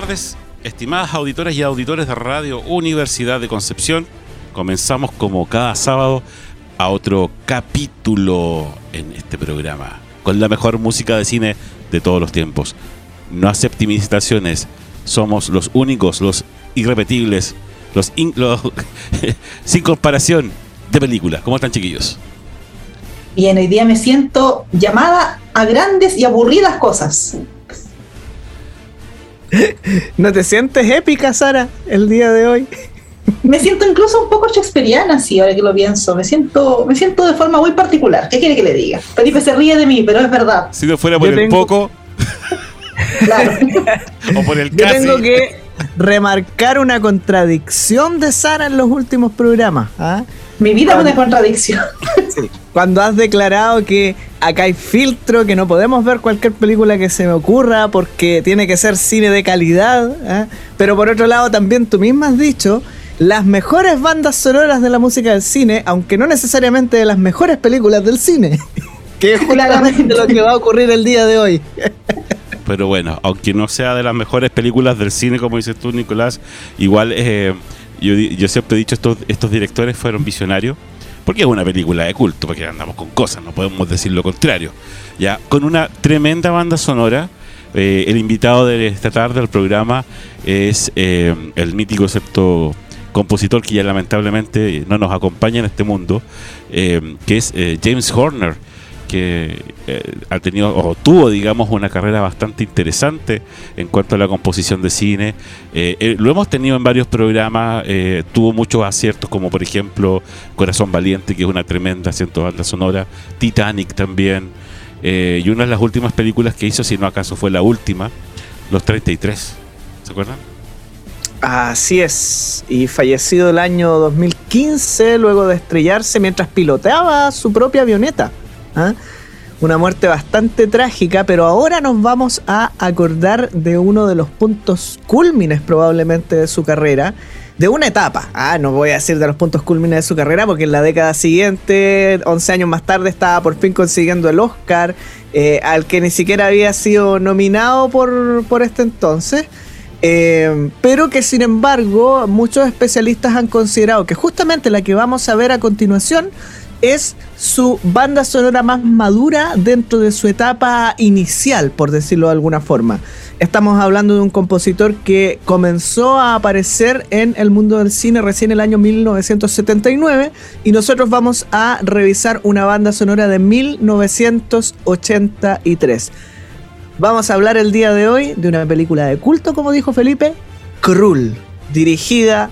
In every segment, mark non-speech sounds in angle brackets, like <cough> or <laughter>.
Tardes, estimadas auditoras y auditores de Radio Universidad de Concepción. Comenzamos como cada sábado a otro capítulo en este programa, con la mejor música de cine de todos los tiempos. No acepte somos los únicos, los irrepetibles, los, <laughs> sin comparación de películas. ¿Cómo están chiquillos? Bien, hoy día me siento llamada a grandes y aburridas cosas. <laughs> ¿No te sientes épica, Sara, el día de hoy? Me siento incluso un poco shakespeariana, sí, ahora que lo pienso. Me siento, me siento de forma muy particular. ¿Qué quiere que le diga? Felipe se ríe de mí, pero es verdad. Si no fuera por el poco. claro. <laughs> o por el Yo tengo que remarcar una contradicción de Sara en los últimos programas. ¿ah? Mi vida es una contradicción. <laughs> Cuando has declarado que acá hay filtro, que no podemos ver cualquier película que se me ocurra porque tiene que ser cine de calidad. ¿ah? Pero por otro lado, también tú misma has dicho las mejores bandas sonoras de la música del cine, aunque no necesariamente de las mejores películas del cine. <laughs> que es justamente lo que va a ocurrir el día de hoy. <laughs> Pero bueno, aunque no sea de las mejores películas del cine, como dices tú, Nicolás, igual eh, yo, yo siempre he dicho, estos, estos directores fueron visionarios, porque es una película de culto, porque andamos con cosas, no podemos decir lo contrario. Ya, con una tremenda banda sonora, eh, el invitado de esta tarde al programa es eh, el mítico excepto compositor que ya lamentablemente no nos acompaña en este mundo, eh, que es James Horner que eh, ha tenido o tuvo, digamos, una carrera bastante interesante en cuanto a la composición de cine. Eh, eh, lo hemos tenido en varios programas, tuvo muchos aciertos, como por ejemplo Corazón Valiente, que es una tremenda acierto banda sonora, Titanic también, y una de las últimas películas que hizo, si no acaso fue la última, Los 33. ¿Se acuerdan? Así es, y fallecido el año 2015 luego de estrellarse mientras piloteaba su propia avioneta. ¿Ah? Una muerte bastante trágica, pero ahora nos vamos a acordar de uno de los puntos cúlmines probablemente de su carrera, de una etapa. Ah, no voy a decir de los puntos cúlmines de su carrera, porque en la década siguiente, 11 años más tarde, estaba por fin consiguiendo el Oscar, eh, al que ni siquiera había sido nominado por, por este entonces. Eh, pero que sin embargo muchos especialistas han considerado que justamente la que vamos a ver a continuación es su banda sonora más madura dentro de su etapa inicial, por decirlo de alguna forma. Estamos hablando de un compositor que comenzó a aparecer en el mundo del cine recién el año 1979 y nosotros vamos a revisar una banda sonora de 1983. Vamos a hablar el día de hoy de una película de culto, como dijo Felipe, Krull, dirigida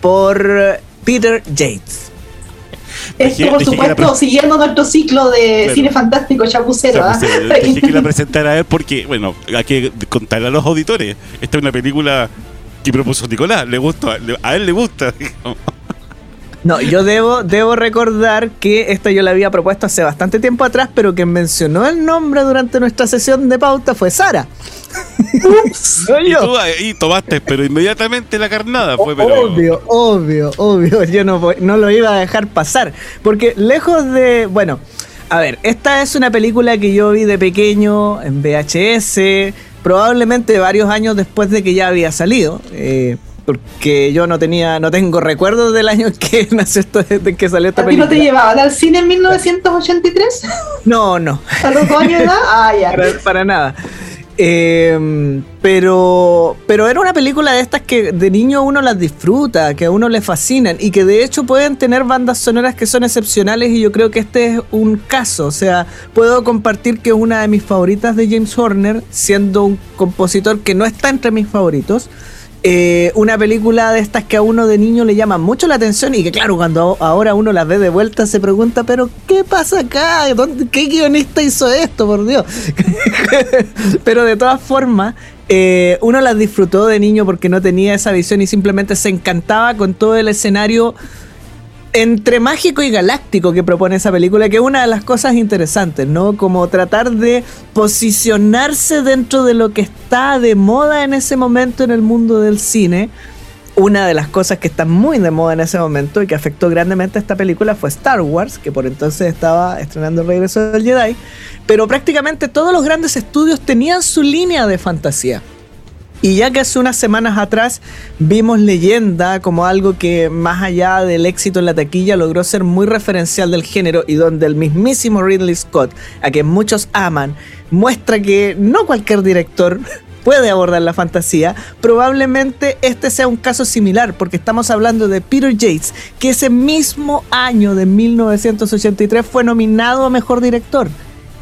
por Peter Yates. Esto, por supuesto, siguiendo nuestro ciclo de cine fantástico chapucero. <laughs> Dije que la presentara a él porque, bueno, hay que contarle a los auditores. Esta es una película que propuso Nicolás, le gusta, a él le gusta. <laughs> No, yo debo, debo recordar que esta yo la había propuesto hace bastante tiempo atrás, pero quien mencionó el nombre durante nuestra sesión de pauta fue Sara. <laughs> y, tomaste, pero inmediatamente la carnada fue. Obvio, obvio, obvio. Yo no, no lo iba a dejar pasar. Porque lejos de. Bueno, a ver, esta es una película que yo vi de pequeño en VHS, probablemente varios años después de que ya había salido. Eh, porque yo no tenía, no tengo recuerdos del año en que <laughs> nació esto, de que salió esta ¿A ti película. no te llevaban al cine en 1983? No, no. ¿A los dos años de edad? <laughs> Ah, ya. para, para nada. Eh, pero, pero era una película de estas que de niño uno las disfruta, que a uno le fascinan y que de hecho pueden tener bandas sonoras que son excepcionales y yo creo que este es un caso. O sea, puedo compartir que es una de mis favoritas de James Horner, siendo un compositor que no está entre mis favoritos. Eh, una película de estas que a uno de niño le llama mucho la atención y que claro, cuando ahora uno las ve de vuelta se pregunta, pero ¿qué pasa acá? ¿Dónde- ¿Qué guionista hizo esto, por Dios? <laughs> pero de todas formas, eh, uno las disfrutó de niño porque no tenía esa visión y simplemente se encantaba con todo el escenario entre mágico y galáctico que propone esa película, que es una de las cosas interesantes, ¿no? Como tratar de posicionarse dentro de lo que está de moda en ese momento en el mundo del cine. Una de las cosas que está muy de moda en ese momento y que afectó grandemente a esta película fue Star Wars, que por entonces estaba estrenando el regreso del Jedi, pero prácticamente todos los grandes estudios tenían su línea de fantasía. Y ya que hace unas semanas atrás vimos Leyenda como algo que más allá del éxito en la taquilla logró ser muy referencial del género y donde el mismísimo Ridley Scott, a quien muchos aman, muestra que no cualquier director <laughs> puede abordar la fantasía, probablemente este sea un caso similar, porque estamos hablando de Peter Yates, que ese mismo año de 1983 fue nominado a Mejor Director.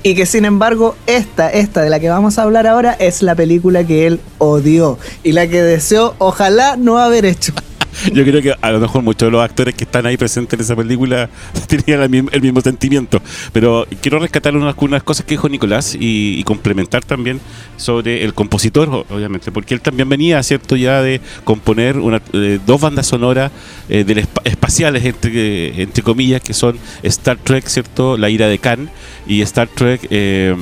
Y que sin embargo, esta, esta de la que vamos a hablar ahora, es la película que él odió y la que deseó ojalá no haber hecho. <laughs> Yo creo que a lo mejor muchos de los actores que están ahí presentes en esa película <laughs> tenían el mismo, el mismo sentimiento. Pero quiero rescatar unas, unas cosas que dijo Nicolás y, complementar también sobre el compositor, obviamente, porque él también venía, ¿cierto?, ya de componer una, eh, dos bandas sonoras eh, del espa- espaciales, entre, entre comillas, que son Star Trek, ¿cierto?, La ira de Khan y Star Trek, eh,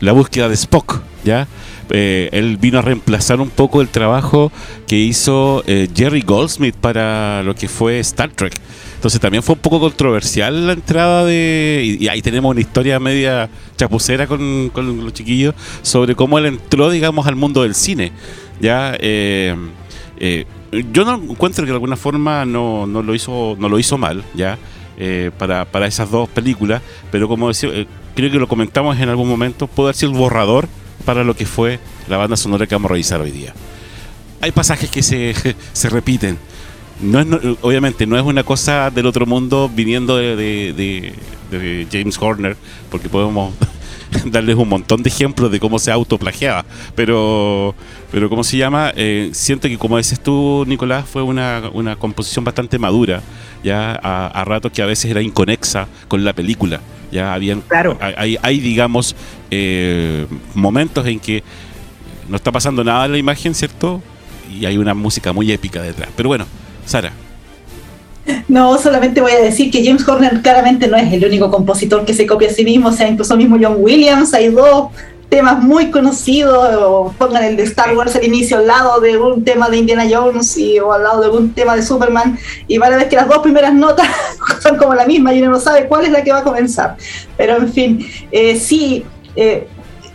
La búsqueda de Spock, ¿ya? Eh, él vino a reemplazar un poco el trabajo que hizo eh, Jerry Goldsmith para lo que fue Star Trek. Entonces también fue un poco controversial la entrada de... Y, ahí tenemos una historia media chapucera con, los chiquillos sobre cómo él entró, digamos, al mundo del cine. Ya... yo no encuentro que de alguna forma no, no lo hizo no lo hizo mal ya para, para esas dos películas pero como decía creo que lo comentamos en algún momento puede haber sido el borrador para lo que fue la banda sonora que vamos a revisar hoy día. Hay pasajes que se, <laughs> se repiten. No es, obviamente no es una cosa del otro mundo viniendo de- de- de James Horner porque podemos <laughs> darles un montón de ejemplos de cómo se autoplagiaba. Pero pero cómo se llama Eh, siento que como dices tú Nicolás fue una, una composición bastante madura ya a, a ratos que a veces era inconexa con la película ya habían Claro. hay, digamos eh, momentos en que no está pasando nada en la imagen cierto y hay una música muy épica detrás. Pero bueno Sara No, solamente voy a decir que James Horner claramente no es el único compositor que se copia a sí mismo, o sea, incluso mismo John Williams, hay dos temas muy conocidos, pongan el de Star Wars al inicio al lado de un tema de Indiana Jones o al lado de un tema de Superman, y van a ver que las dos primeras notas <laughs> son como la misma y uno no sabe cuál es la que va a comenzar. Pero en fin, eh, sí, eh,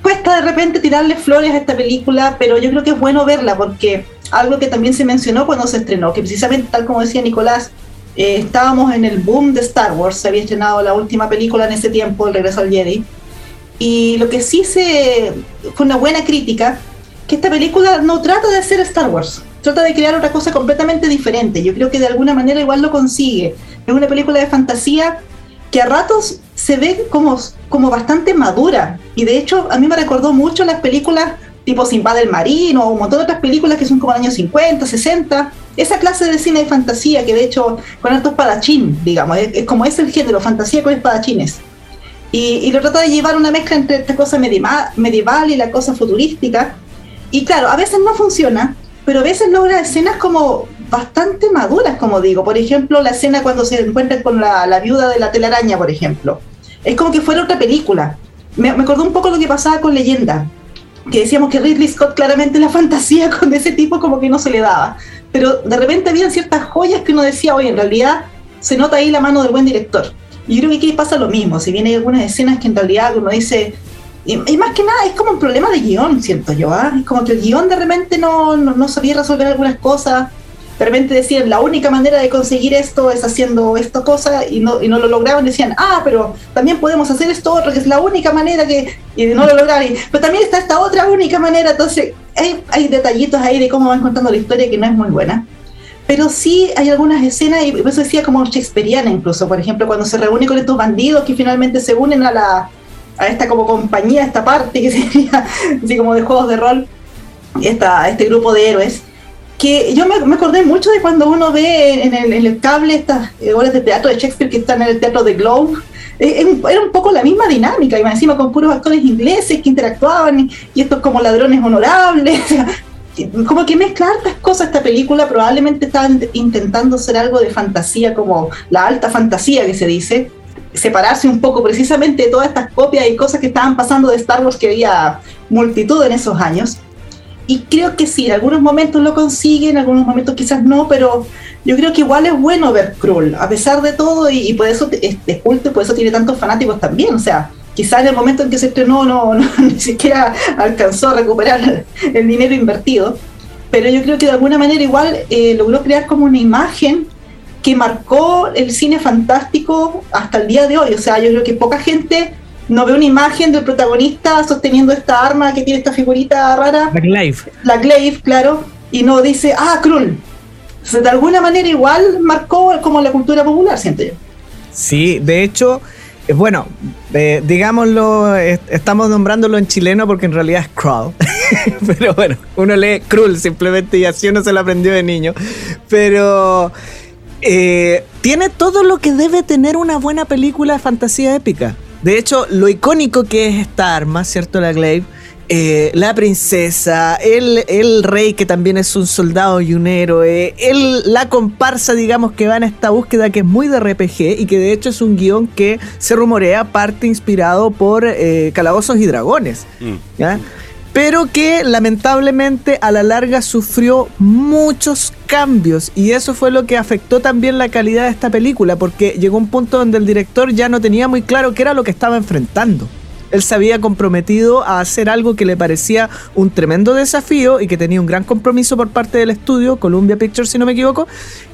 cuesta de repente tirarle flores a esta película, pero yo creo que es bueno verla porque algo que también se mencionó cuando se estrenó, que precisamente tal como decía Nicolás, eh, estábamos en el boom de Star Wars, se había estrenado la última película en ese tiempo, El regreso al Jedi, y lo que sí se fue una buena crítica, que esta película no trata de hacer Star Wars, trata de crear otra cosa completamente diferente. Yo creo que de alguna manera igual lo consigue. Es una película de fantasía que a ratos se ve como, como bastante madura. Y de hecho, a mí me recordó mucho las películas tipo Sinbad el Marino o un montón de otras películas que son como años 50, 60. Esa clase de cine de fantasía que de hecho con alto espadachín, digamos, es, es como es el género, fantasía con espadachines. Y, y lo trata de llevar una mezcla entre esta cosa medieval, medieval y la cosa futurística. Y claro, a veces no funciona, pero a veces logra escenas como bastante maduras, como digo. Por ejemplo, la escena cuando se encuentran con la, la viuda de la telaraña, por ejemplo. Es como que fuera otra película. Me, me acordó un poco lo que pasaba con Leyenda, que decíamos que Ridley Scott claramente la <laughs> fantasía con ese tipo como que no se le daba. Pero de repente habían ciertas joyas que uno decía, oye, en realidad se nota ahí la mano del buen director. Y creo que aquí pasa lo mismo, si bien hay algunas escenas que en realidad uno dice, y, más que nada es como un problema de guion, siento yo. ¿ah? Es como que el guion de repente no, no, no sabía resolver algunas cosas de repente decían, la única manera de conseguir esto es haciendo esta cosa y no, y no lo lograban, decían, ah, pero también podemos hacer esto otro, que es la única manera que, y no lo lograron, pero también está esta otra única manera, entonces hay, hay detallitos ahí de cómo van contando la historia que no es muy buena. Pero sí hay algunas escenas, y eso decía como shakespeariana incluso, por ejemplo, cuando se reúne con estos bandidos que finalmente se unen a la a esta como compañía, esta parte que <laughs> sería así como de juegos de rol, esta, este grupo de héroes, que yo me, acordé mucho de cuando uno ve en el, cable estas obras de teatro de Shakespeare que están en el teatro de Globe. Eh, era un poco la misma dinámica, y encima con puros actores ingleses que interactuaban y, estos como ladrones honorables. <laughs> como que mezcla hartas cosas esta película, probablemente estaban intentando hacer algo de fantasía, como la alta fantasía que se dice, separarse un poco precisamente de todas estas copias y cosas que estaban pasando de Star Wars que había multitud en esos años. Y creo que sí, en algunos momentos lo consigue, en algunos momentos quizás no, pero yo creo que igual es bueno ver Krull, a pesar de todo, y, por eso es, culto, por eso tiene tantos fanáticos también. O sea, quizás en el momento en que se estrenó no, <laughs> no, ni siquiera alcanzó a recuperar el dinero invertido, pero yo creo que de alguna manera igual eh, logró crear como una imagen que marcó el cine fantástico hasta el día de hoy. O sea, yo creo que poca gente no ve una imagen del protagonista sosteniendo esta arma que tiene esta figurita rara. La Glaive. La Glaive, claro. Y no dice, ah, Krull. de alguna manera igual marcó como la cultura popular, siento yo. Sí, de hecho, eh, bueno, eh, digámoslo, estamos nombrándolo en chileno porque en realidad es Krull. <laughs> Pero bueno, uno lee Krull simplemente y así uno se lo aprendió de niño. Pero eh, tiene todo lo que debe tener una buena película de fantasía épica. De hecho, lo icónico que es esta arma, ¿cierto? La Glaive. Eh, la princesa, el, el, rey que también es un soldado y un héroe, el, la comparsa, digamos, que va en esta búsqueda que es muy de RPG y que de hecho es un guion que se rumorea parte inspirado por eh, Calabozos y Dragones. Mm. ¿ya? Pero que lamentablemente a la larga sufrió muchos cambios y eso fue lo que afectó también la calidad de esta película porque llegó un punto donde el director ya no tenía muy claro qué era lo que estaba enfrentando. Él se había comprometido a hacer algo que le parecía un tremendo desafío y que tenía un gran compromiso por parte del estudio, Columbia Pictures si no me equivoco,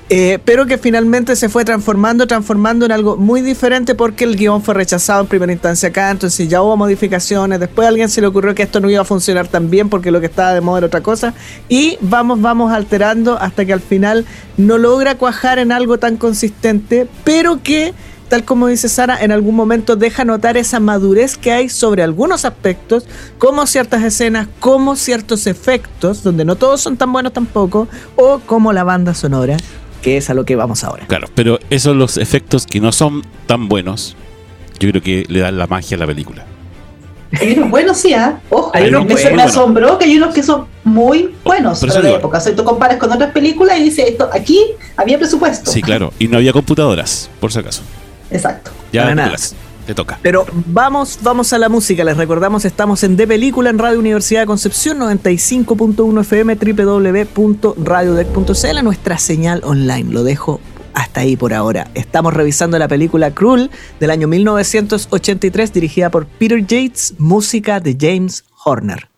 eh, pero que finalmente se fue transformando, transformando en algo muy diferente porque el guion fue rechazado en primera instancia acá, entonces ya hubo modificaciones, después a alguien se le ocurrió que esto no iba a funcionar tan bien porque lo que estaba de moda era otra cosa, y vamos, vamos alterando hasta que al final no logra cuajar en algo tan consistente, pero que tal como dice Sara, en algún momento deja notar esa madurez que hay sobre algunos aspectos, como ciertas escenas, como ciertos efectos, donde no todos son tan buenos tampoco, o como la banda sonora que es a lo que vamos ahora. Claro, pero esos los efectos que no son tan buenos, yo creo que le dan la magia a la película. Hay unos buenos, sí, ¿eh? Ojo, hay, unos que me asombró que hay unos que son muy buenos para la época. O sea, tú comparas con otras películas y dices, esto, aquí había presupuesto. Sí, claro, y no había computadoras, por si acaso. Exacto. Ya, nada toca. Pero vamos, vamos a la música. Les recordamos, estamos en De Película en Radio Universidad de Concepción, 95.1 FM, www.radiodec.cl, nuestra señal online. Lo dejo hasta ahí por ahora. Estamos revisando la película Cruel del año 1983, dirigida por Peter Yates, música de James Horner.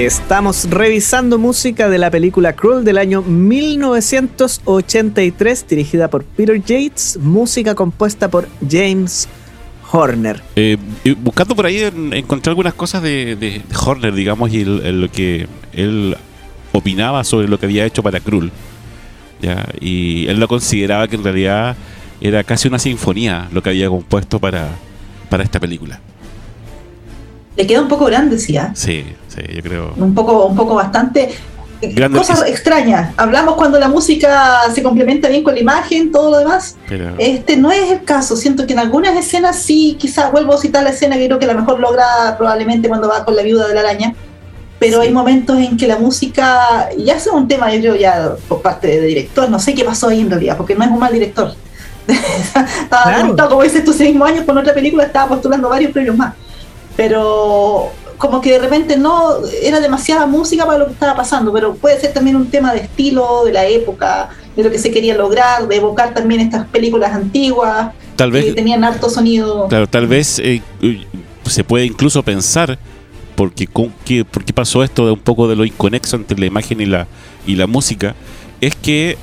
Estamos revisando música de la película Cruel del año 1983, dirigida por Peter Yates, música compuesta por James Horner. Eh, buscando por ahí encontré algunas cosas de, Horner, digamos, y lo que él opinaba sobre lo que había hecho para Cruel. ¿ya? Y él lo consideraba que en realidad era casi una sinfonía lo que había compuesto para, para esta película. Le queda un poco grande, sí. ¿ah? Sí, sí, yo creo. Un poco, un poco bastante. cosas extrañas. Hablamos cuando la música se complementa bien con la imagen, todo lo demás. Este no es el caso. Siento que en algunas escenas sí, quizás vuelvo a citar la escena que creo que la mejor logra probablemente cuando va con la viuda de la araña. Pero hay momentos en que la música, ya es un tema, yo creo, ya por parte del director, no sé qué pasó ahí en realidad, porque no es un mal director. <laughs> estaba como dices tú, ese mismo año con otra película, estaba postulando varios premios más pero como que de repente no era demasiada música para lo que estaba pasando, pero puede ser también un tema de estilo, de la época, de lo que se quería lograr, de evocar también estas películas antiguas tal vez, que tenían harto sonido. Claro, tal vez eh, se puede incluso pensar porque qué, por qué pasó esto de un poco de lo inconexo entre la imagen y la y la música es que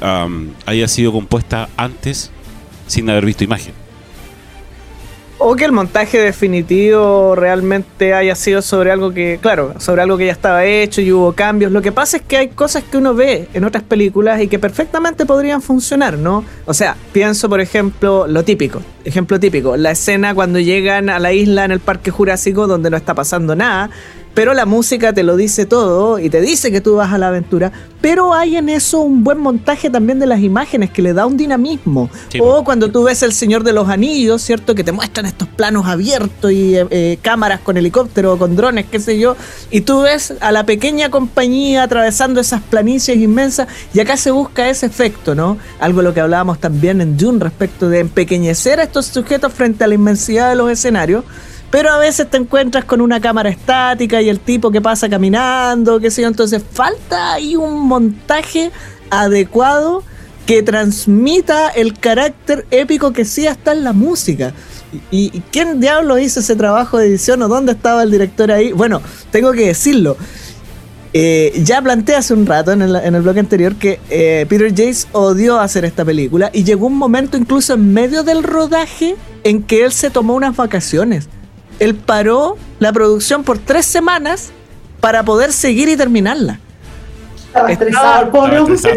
haya sido compuesta antes sin haber visto imagen. O que el montaje definitivo realmente haya sido sobre algo que, claro, sobre algo que ya estaba hecho y hubo cambios. Lo que pasa es que hay cosas que uno ve en otras películas y que perfectamente podrían funcionar, ¿no? O sea, pienso, por ejemplo, lo típico. Ejemplo típico, la escena cuando llegan a la isla en el Parque Jurásico donde no está pasando nada pero la música te lo dice todo y te dice que tú vas a la aventura, pero hay en eso un buen montaje también de las imágenes que le da un dinamismo. o cuando tú ves El Señor de los Anillos, ¿cierto? Que te muestran estos planos abiertos y eh, eh, cámaras con helicóptero, con drones, qué sé yo, y tú ves a la pequeña compañía atravesando esas planicies inmensas y acá se busca ese efecto, ¿no? Algo de lo que hablábamos también en Dune respecto de empequeñecer a estos sujetos frente a la inmensidad de los escenarios pero a veces te encuentras con una cámara estática y el tipo que pasa caminando, qué sé yo. Entonces falta ahí un montaje adecuado que transmita el carácter épico que sí está en la música. ¿Y, quién diablo hizo ese trabajo de edición o dónde estaba el director ahí? Bueno, tengo que decirlo. Eh, ya planteé hace un rato en el, en bloque anterior que eh, Peter Jace odió hacer esta película y llegó un momento incluso en medio del rodaje en que él se tomó unas vacaciones él paró la producción por tres semanas para poder seguir y terminarla. Estaba estresado,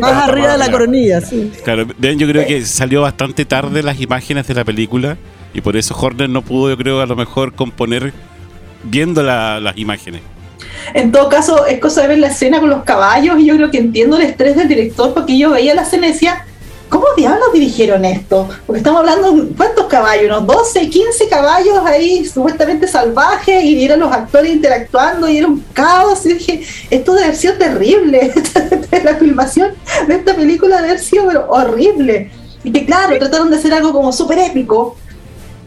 Más arriba de la coronilla, sí. Claro, vean, yo creo que salió bastante tarde las imágenes de la película y por eso Horner no pudo, yo creo, a lo mejor componer viendo las imágenes. En todo caso, es cosa de ver la escena con los caballos y yo creo que entiendo el estrés del director porque yo veía la escena y decía, ¿Cómo diablos dirigieron esto? Porque estamos hablando, ¿cuántos caballos? ¿Unos 12, 15 caballos ahí supuestamente salvajes y eran los actores interactuando y era un caos? Y dije, esto debe haber terrible. <laughs> la filmación de esta película debe haber sido horrible. Y que claro, trataron de hacer algo como súper épico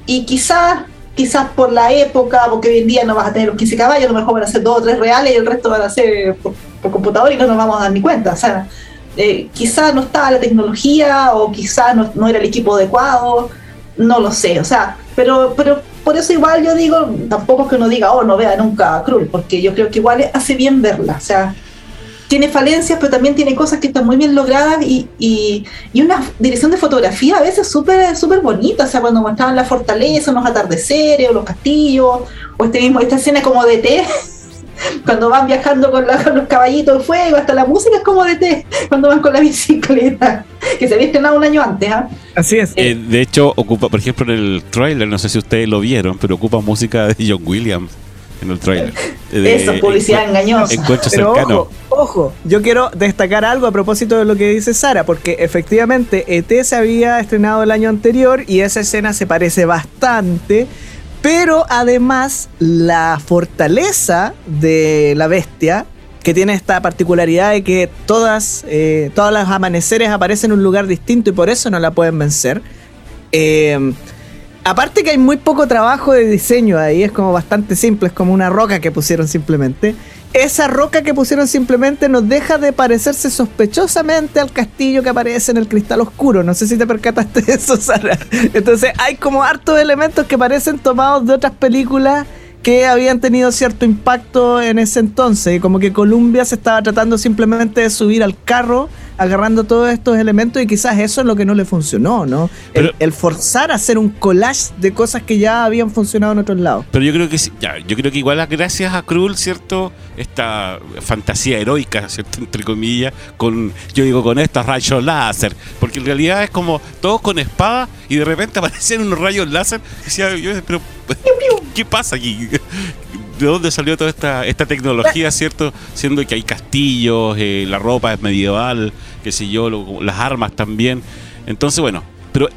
y quizás quizás por la época, porque hoy en día no vas a tener los 15 caballos, a lo mejor van a ser dos o tres reales y el resto van a ser por, por computador y no nos vamos a dar ni cuenta. O sea, eh, quizá no estaba la tecnología o quizá no, era el equipo adecuado, no lo sé, o sea, pero, pero por eso igual yo digo, tampoco es que uno diga, oh, no vea nunca a Krull, porque yo creo que igual hace bien verla, o sea, tiene falencias, pero también tiene cosas que están muy bien logradas y, y, una dirección de fotografía a veces súper súper bonita, o sea, cuando mostraban la fortaleza, los atardeceres, o los castillos, o este mismo, esta escena como de té, <laughs> cuando van viajando con, los caballitos de fuego, hasta la música es como de té, cuando van con la bicicleta, que se había estrenado un año antes. ¿ah? Así es. Eh, de hecho, ocupa, por ejemplo, en el trailer, no sé si ustedes lo vieron, pero ocupa música de John Williams en el trailer. <laughs> Eso, publicidad engañosa. Pero ojo, ojo, yo quiero destacar algo a propósito de lo que dice Sara, porque efectivamente ET se había estrenado el año anterior y esa escena se parece bastante pero además, la fortaleza de la bestia, que tiene esta particularidad de que todas, eh, todos los amaneceres aparecen en un lugar distinto y por eso no la pueden vencer. Eh, aparte que hay muy poco trabajo de diseño ahí, es como bastante simple, es como una roca que pusieron simplemente esa roca que pusieron simplemente nos deja de parecerse sospechosamente al castillo que aparece en el cristal oscuro. No sé si te percataste de eso, Sara. Entonces hay como hartos elementos que parecen tomados de otras películas que habían tenido cierto impacto en ese entonces, como que Columbia se estaba tratando simplemente de subir al carro agarrando todos estos elementos y quizás eso es lo que no le funcionó, ¿no? el, forzar a hacer un collage de cosas que ya habían funcionado en otros lados. Pero yo creo que ya, yo creo que igual gracias a Krull, ¿cierto? Esta fantasía heroica, ¿cierto? Entre comillas, con, yo digo con estos rayos láser, porque en realidad es como todos con espada y de repente <laughs> aparecen unos rayos láser y decía, yo, pero ¿qué pasa aquí? De dónde salió toda esta, esta tecnología, ¿cierto? Siendo que hay castillos, eh, la ropa es medieval, qué sé yo, las armas también. Entonces, bueno, pero,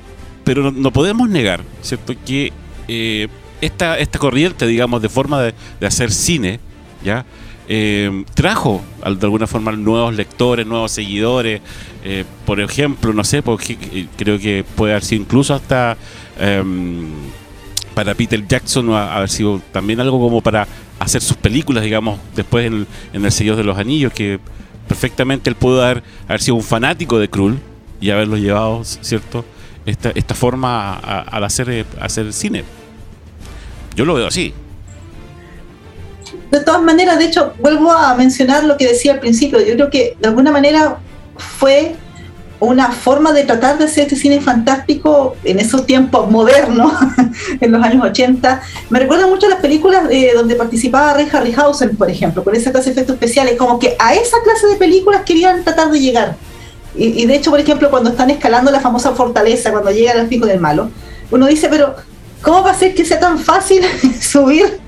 pero no, podemos negar, ¿cierto? Que eh, esta, esta corriente, digamos, de forma de, hacer cine, ¿ya? Eh, trajo de alguna forma nuevos lectores, nuevos seguidores. por ejemplo, no sé, porque creo que puede haber sido incluso hasta em, para Peter Jackson haber sido también algo como para hacer sus películas, digamos, después en, El Señor de los Anillos, que perfectamente él pudo haber, haber sido un fanático de Krull y haberlo llevado, ¿cierto? Esta, esta forma al hacer, eh, hacer cine. Yo lo veo así. De todas maneras, de hecho, vuelvo a mencionar lo que decía al principio. Yo creo que de alguna manera fue una forma de tratar de hacer este cine fantástico en esos tiempos modernos, <laughs> en los años 80. Me recuerda mucho a las películas eh, donde participaba Ray Harryhausen, por ejemplo, con esa clase de efectos especiales, como que a esa clase de películas querían tratar de llegar. Y, y de hecho, por ejemplo, cuando están escalando la famosa fortaleza, cuando llega al pico del malo, uno dice, pero ¿Cómo va a ser que sea tan fácil <laughs> subir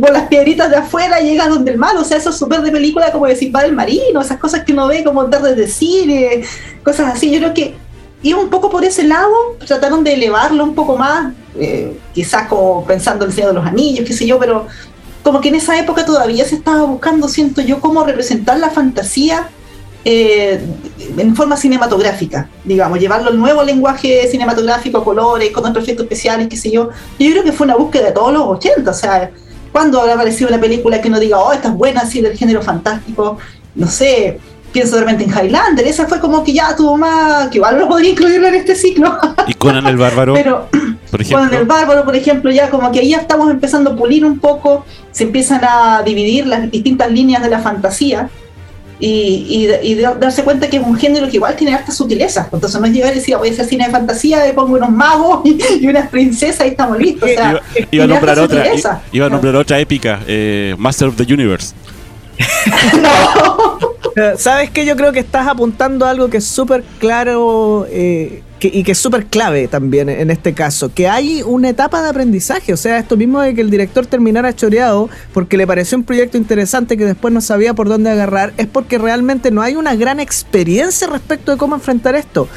por las piedritas de afuera y llegar donde el malo? O sea, eso es súper de película como decir va del marino, esas cosas que uno ve como andar desde cine, cosas así. Yo creo que iba un poco por ese lado, trataron de elevarlo un poco más, eh, quizás como pensando en el Señor de los Anillos, qué sé yo, pero como que en esa época todavía se estaba buscando, siento yo, cómo representar la fantasía eh, en forma cinematográfica, digamos, llevarlo al nuevo lenguaje cinematográfico, colores, con otros efectos especiales, qué sé yo. Yo creo que fue una búsqueda de todos los 80, o sea, ¿cuándo habrá aparecido una película que no diga, oh, esta es buena, así del género fantástico? No sé, pienso de repente en Highlander, esa fue como que ya tuvo más, que igual no podría incluirlo en este ciclo. ¿Y Conan el Bárbaro? <laughs> Pero, por ejemplo. Conan el Bárbaro, por ejemplo, ya como que ahí ya estamos empezando a pulir un poco, se empiezan a dividir las distintas líneas de la fantasía y, y, darse cuenta que es un género que igual tiene hartas sutilezas. Entonces no es llegar y decir, voy a hacer cine de fantasía, le pongo unos magos <laughs> y, unas princesas y estamos listos. O sea, iba, a nombrar otra, iba, a nombrar otra épica, eh, Master of the Universe. <laughs> no. <laughs> ¿Sabes qué? Yo creo que estás apuntando a algo que es súper claro eh, y que es súper clave también en este caso, que hay una etapa de aprendizaje, o sea, esto mismo de que el director terminara choreado porque le pareció un proyecto interesante que después no sabía por dónde agarrar, es porque realmente no hay una gran experiencia respecto de cómo enfrentar esto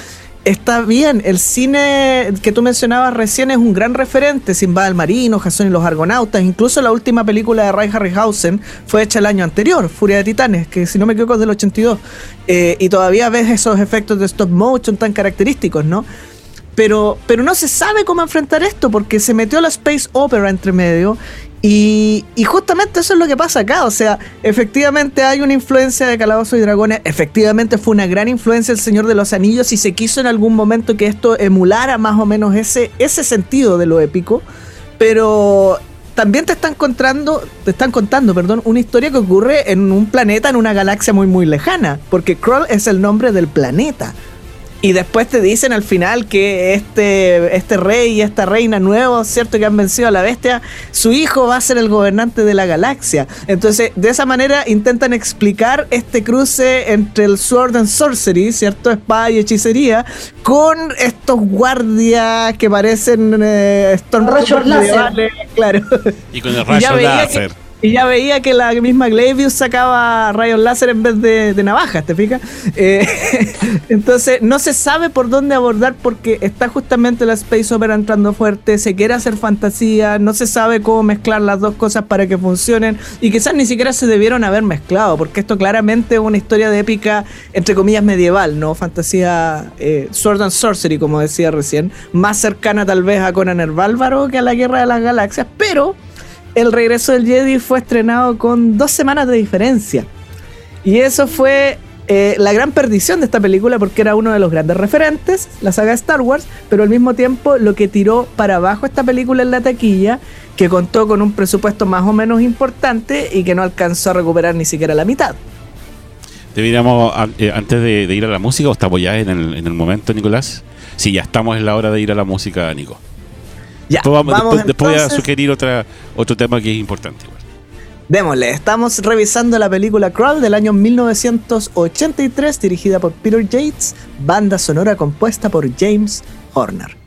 está bien, el cine que tú mencionabas recién es un gran referente, Simba el Marino, Jason y los Argonautas, incluso la última película de Ray Harryhausen fue hecha el año anterior, Furia de Titanes, que si no me equivoco es del 82, eh, y todavía ves esos efectos de stop motion tan característicos, ¿no? Pero, pero no se sabe cómo enfrentar esto porque se metió la space opera entre medio y, justamente eso es lo que pasa acá. O sea, efectivamente hay una influencia de Calabozos y Dragones. Efectivamente fue una gran influencia el Señor de los Anillos y se quiso en algún momento que esto emulara más o menos ese, ese sentido de lo épico. Pero también te están contando, te están contando, perdón, una historia que ocurre en un planeta, en una galaxia muy muy lejana. Porque Krull es el nombre del planeta. Y después te dicen al final que este, este rey y esta reina nuevos, ¿cierto? Que han vencido a la bestia, su hijo va a ser el gobernante de la galaxia. Entonces, de esa manera intentan explicar este cruce entre el Sword and Sorcery, ¿cierto? Espada y hechicería, con estos guardias que parecen eh, Stormtroopers Claro. Y con el <laughs> rayo láser. Y ya veía que la misma Glavius sacaba rayos láser en vez de, navajas, ¿te fijas? Eh, <laughs> entonces, no se sabe por dónde abordar porque está justamente la Space Opera entrando fuerte, se quiere hacer fantasía, no se sabe cómo mezclar las dos cosas para que funcionen y quizás ni siquiera se debieron haber mezclado porque esto claramente es una historia de épica, entre comillas, medieval, ¿no? Fantasía eh, Sword and Sorcery, como decía recién, más cercana tal vez a Conan el Bárbaro que a la Guerra de las Galaxias, pero el regreso del Jedi fue estrenado con dos semanas de diferencia. Y eso fue eh, la gran perdición de esta película porque era uno de los grandes referentes, la saga Star Wars, pero al mismo tiempo lo que tiró para abajo esta película en la taquilla que contó con un presupuesto más o menos importante y que no alcanzó a recuperar ni siquiera la mitad. Deberíamos, eh, antes de, ir a la música, o estamos ya en el, en el momento, Nicolás. Sí, ya estamos en la hora de ir a la música, Nico. Ya, después, vamos, después, voy a sugerir otra, otro tema que es importante. Démosle, estamos revisando la película Crawl del año 1983, dirigida por Peter Yates, banda sonora compuesta por James Horner.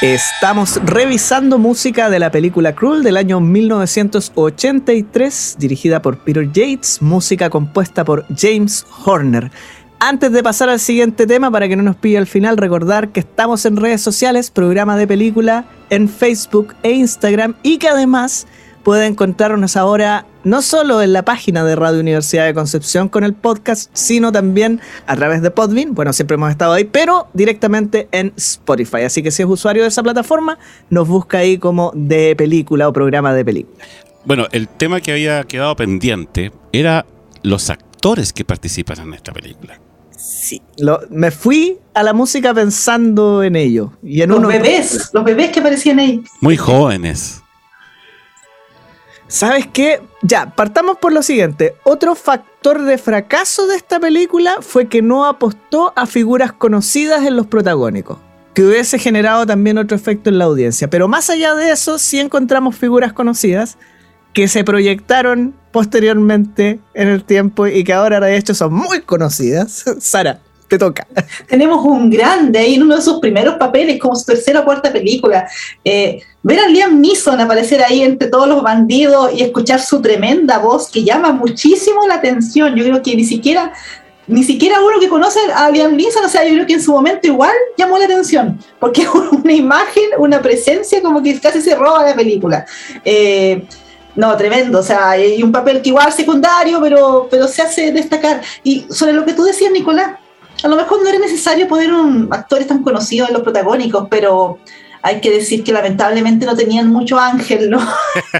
Estamos revisando música de la película Cruel del año 1983, dirigida por Peter Yates, música compuesta por James Horner. Antes de pasar al siguiente tema, para que no nos pille al final, recordar que estamos en redes sociales, programa de película en Facebook e Instagram y que además puede encontrarnos ahora no solo en la página de Radio Universidad de Concepción con el podcast, sino también a través de Podbean. Bueno, siempre hemos estado ahí, pero directamente en Spotify. Así que si es usuario de esa plataforma, nos busca ahí como de película o programa de película. Bueno, el tema que había quedado pendiente era los actores que participan en esta película. Sí, me fui a la música pensando en ello. Y en los bebés, los bebés que aparecían ahí. Muy jóvenes. ¿Sabes qué? Ya, partamos por lo siguiente. Otro factor de fracaso de esta película fue que no apostó a figuras conocidas en los protagónicos, que hubiese generado también otro efecto en la audiencia. Pero más allá de eso, sí encontramos figuras conocidas que se proyectaron posteriormente en el tiempo y que ahora de hecho son muy conocidas. <laughs> Sara, te toca. <laughs> Tenemos un grande ahí en uno de sus primeros papeles, como su tercera o cuarta película. Eh, ver a Liam Neeson aparecer ahí entre todos los bandidos y escuchar su tremenda voz que llama muchísimo la atención. Yo creo que ni siquiera ni siquiera uno que conoce a Liam Neeson, o sea, yo creo que en su momento igual llamó la atención, porque <laughs> es una imagen, una presencia como que casi se roba la película. Eh, no, tremendo, o sea, hay un papel que igual secundario, pero, pero se hace destacar. Y sobre lo que tú decías, Nicolás, a lo mejor no era necesario poner un actores tan conocidos en los protagónicos, pero hay que decir que lamentablemente no tenían mucho ángel, ¿no?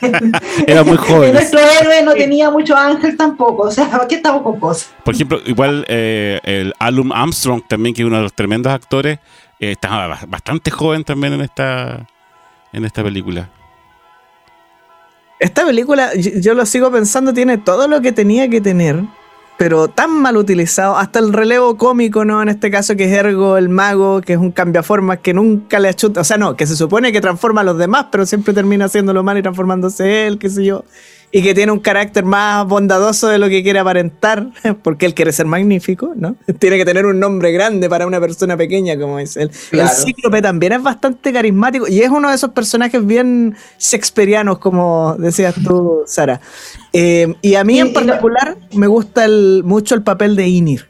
<laughs> Era muy <laughs> joven. Nuestro héroe no tenía mucho ángel tampoco, o sea, aquí estamos con cosas. Por ejemplo, igual eh, el Alum Armstrong también, que es uno de los tremendos actores, eh, estaba bastante joven también en esta, en esta película. Esta película, yo lo sigo pensando, tiene todo lo que tenía que tener pero tan mal utilizado, hasta el relevo cómico, ¿no? En este caso que es Ergo, el mago, que es un cambiaformas que nunca le achuta, o sea, no, que se supone que transforma a los demás, pero siempre termina haciéndolo mal y transformándose él, qué sé yo y que tiene un carácter más bondadoso de lo que quiere aparentar, <laughs> porque él quiere ser magnífico, ¿no? <laughs> Tiene que tener un nombre grande para una persona pequeña como es él. El cíclope también es bastante carismático y es uno de esos personajes bien shakespearianos, como decías tú, Sara. Eh, y a mí en particular me gusta mucho el papel de Inir.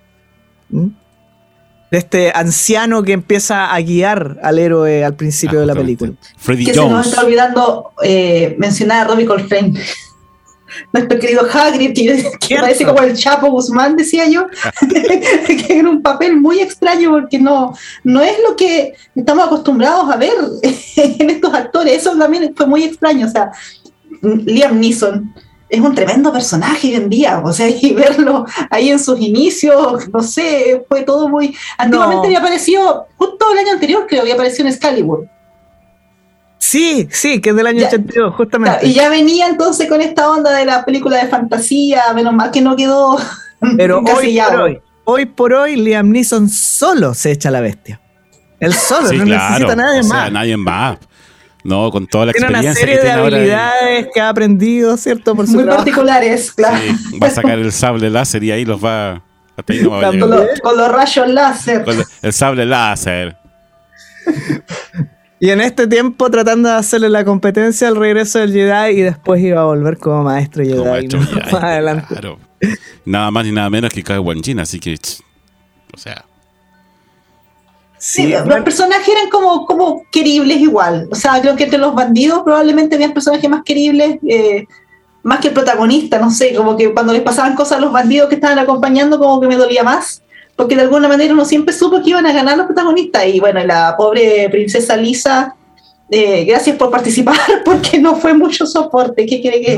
de este anciano que empieza a guiar al héroe al principio ah, de la película. Freddy que se nos está olvidando eh, mencionar a Robbie Coltrane nuestro querido Hagrid, que, parece como el Chapo Guzmán, decía yo, <laughs> que era un papel muy extraño porque no, no es lo que estamos acostumbrados a ver <laughs> en estos actores. Eso también fue muy extraño. O sea, Liam Neeson es un tremendo personaje hoy en día, o sea, y verlo ahí en sus inicios, no sé, fue todo muy... Antiguamente había aparecido, justo el año anterior creo, había aparecido en Excalibur Sí, sí, que es del año 82, justamente. y ya venía entonces con esta onda de la película de fantasía, menos mal que no quedó. <laughs> Pero hoy por hoy, hoy por hoy, Liam Neeson solo se echa la bestia. Él solo, no necesita nadie más. nadie más. No, con toda la tiene experiencia. Tiene una serie de habilidades que ha aprendido, ¿cierto? Por Muy particulares, claro. va a sacar el sable láser y ahí los va. con, los rayos láser. el sable láser. <laughs> Y en este tiempo tratando de hacerle la competencia al regreso del Jedi y después iba a volver como maestro Jedi. maestro <laughs> más adelante. Nada más ni nada menos que Kai Wan así que. O sea. Sí, los personajes eran como, como queribles igual. O sea, creo que entre los bandidos probablemente había personajes más queribles, eh, más que el protagonista, no sé, como que cuando les pasaban cosas a los bandidos que estaban acompañando, como que me dolía más porque de alguna manera uno siempre supo que iban a ganar los protagonistas. Y bueno, la pobre princesa Lisa, eh, gracias por participar, <laughs> porque no fue mucho soporte. ¿Qué quiere que.?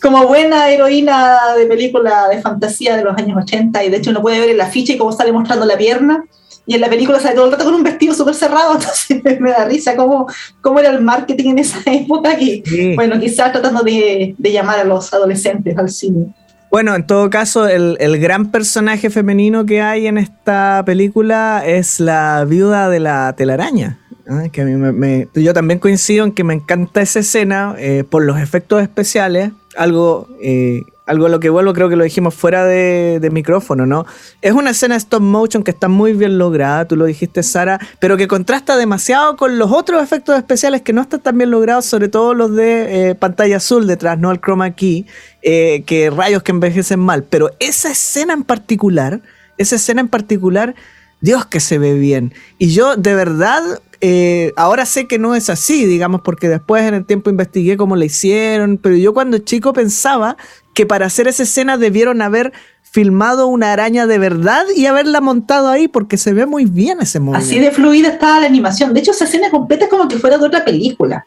Como buena heroína de película de fantasía de los años 80, y de hecho uno puede ver el afiche y cómo sale mostrando la pierna, y en la película sale todo el rato con un vestido súper cerrado, <laughs> entonces me da risa cómo, cómo era el marketing en esa <laughs> época, que, bueno, quizás tratando de, de llamar a los adolescentes al cine. Bueno, en todo caso, el, gran personaje femenino que hay en esta película es la viuda de la telaraña. ¿eh? Que a mí me, yo también coincido en que me encanta esa escena eh, por los efectos especiales, algo eh, algo a lo que vuelvo, creo que lo dijimos fuera de, micrófono, ¿no? Es una escena stop motion que está muy bien lograda, tú lo dijiste, Sara, pero que contrasta demasiado con los otros efectos especiales que no están tan bien logrados, sobre todo los de eh, pantalla azul detrás, ¿no? El chroma key, eh, que rayos que envejecen mal. Pero esa escena en particular, esa escena en particular, Dios que se ve bien. Y yo de verdad eh, ahora sé que no es así, digamos, porque después en el tiempo investigué cómo la hicieron, pero yo cuando chico pensaba que para hacer esa escena debieron haber filmado una araña de verdad y haberla montado ahí porque se ve muy bien ese movimiento. Así de fluida estaba la animación. De hecho, esa escena completa es como que fuera de otra película.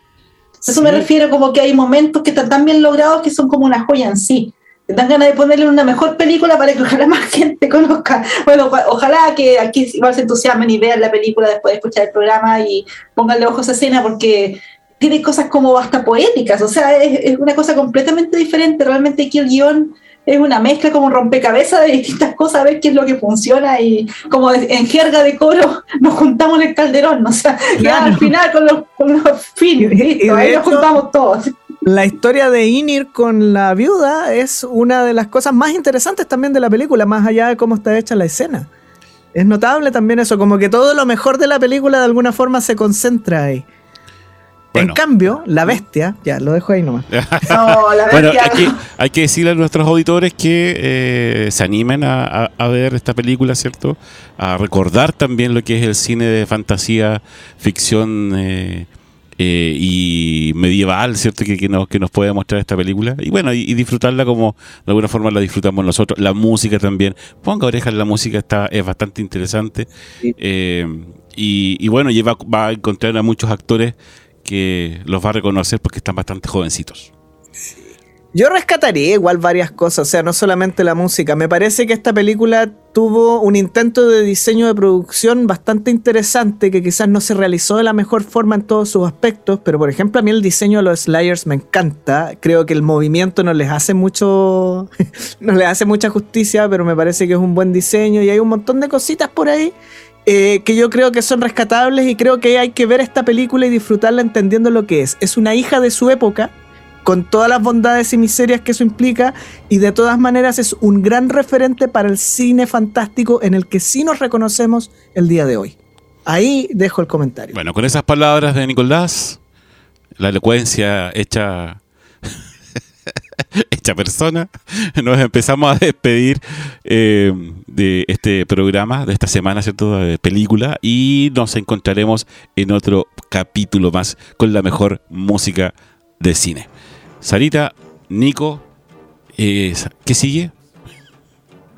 Eso me refiero como que hay momentos que están tan bien logrados que son como una joya en sí. Te dan ganas de ponerle una mejor película para que ojalá más <laughs> gente conozca. Bueno, ojalá que aquí igual se entusiasmen y vean la película después de escuchar el programa y pónganle ojos a escena porque tiene cosas como hasta poéticas, o sea, es, una cosa completamente diferente. Realmente aquí el guion es una mezcla como un rompecabezas de distintas cosas, a ver qué es lo que funciona y como en jerga de coro <laughs> nos juntamos en el calderón, o sea, ya al final con los, con los fines, listo, ahí nos juntamos todos. La historia de Inir con la viuda es una de las cosas más interesantes también de la película, más allá de cómo está hecha la escena. Es notable también eso, como que todo lo mejor de la película de alguna forma se concentra ahí en cambio, la bestia, ya lo dejo ahí nomás. <laughs> no, la bueno, hay que, decirle a nuestros auditores que eh, se animen a, ver esta película, ¿cierto? A recordar también lo que es el cine de fantasía, ficción eh, eh, y medieval, ¿cierto? Que, nos, que nos puede mostrar esta película. Y bueno, y, disfrutarla como de alguna forma la disfrutamos nosotros. La música también. Ponga orejas, la música está, es bastante interesante. y, bueno, lleva, va a encontrar a muchos actores que los va a reconocer porque están bastante jovencitos. Yo rescataría igual varias cosas, o sea, no solamente la música. Me parece que esta película tuvo un intento de diseño de producción bastante interesante que quizás no se realizó de la mejor forma en todos sus aspectos, pero por ejemplo a mí el diseño de los Slayers me encanta. Creo que el movimiento no les hace mucho, <laughs> no les hace mucha justicia, pero me parece que es un buen diseño y hay un montón de cositas por ahí eh, que yo creo que son rescatables y creo que hay que ver esta película y disfrutarla entendiendo lo que es. Es una hija de su época, con todas las bondades y miserias que eso implica, y de todas maneras es un gran referente para el cine fantástico en el que sí nos reconocemos el día de hoy. Ahí dejo el comentario. Bueno, con esas palabras de Nicolás, la elocuencia hecha <laughs> hecha persona, nos empezamos a despedir eh, de este programa, de esta semana, ¿cierto? De película, y nos encontraremos en otro capítulo más con la mejor música de cine. Sarita, Nico, eh, ¿qué sigue?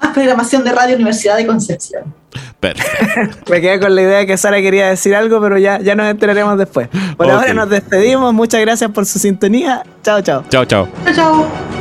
Más programación de Radio Universidad de Concepción. <laughs> Me quedé con la idea de que Sara quería decir algo, pero ya, ya nos enteraremos después. Por ahora nos despedimos. Muchas gracias por su sintonía. Chao, chao. Chao, chao. Chao, chao.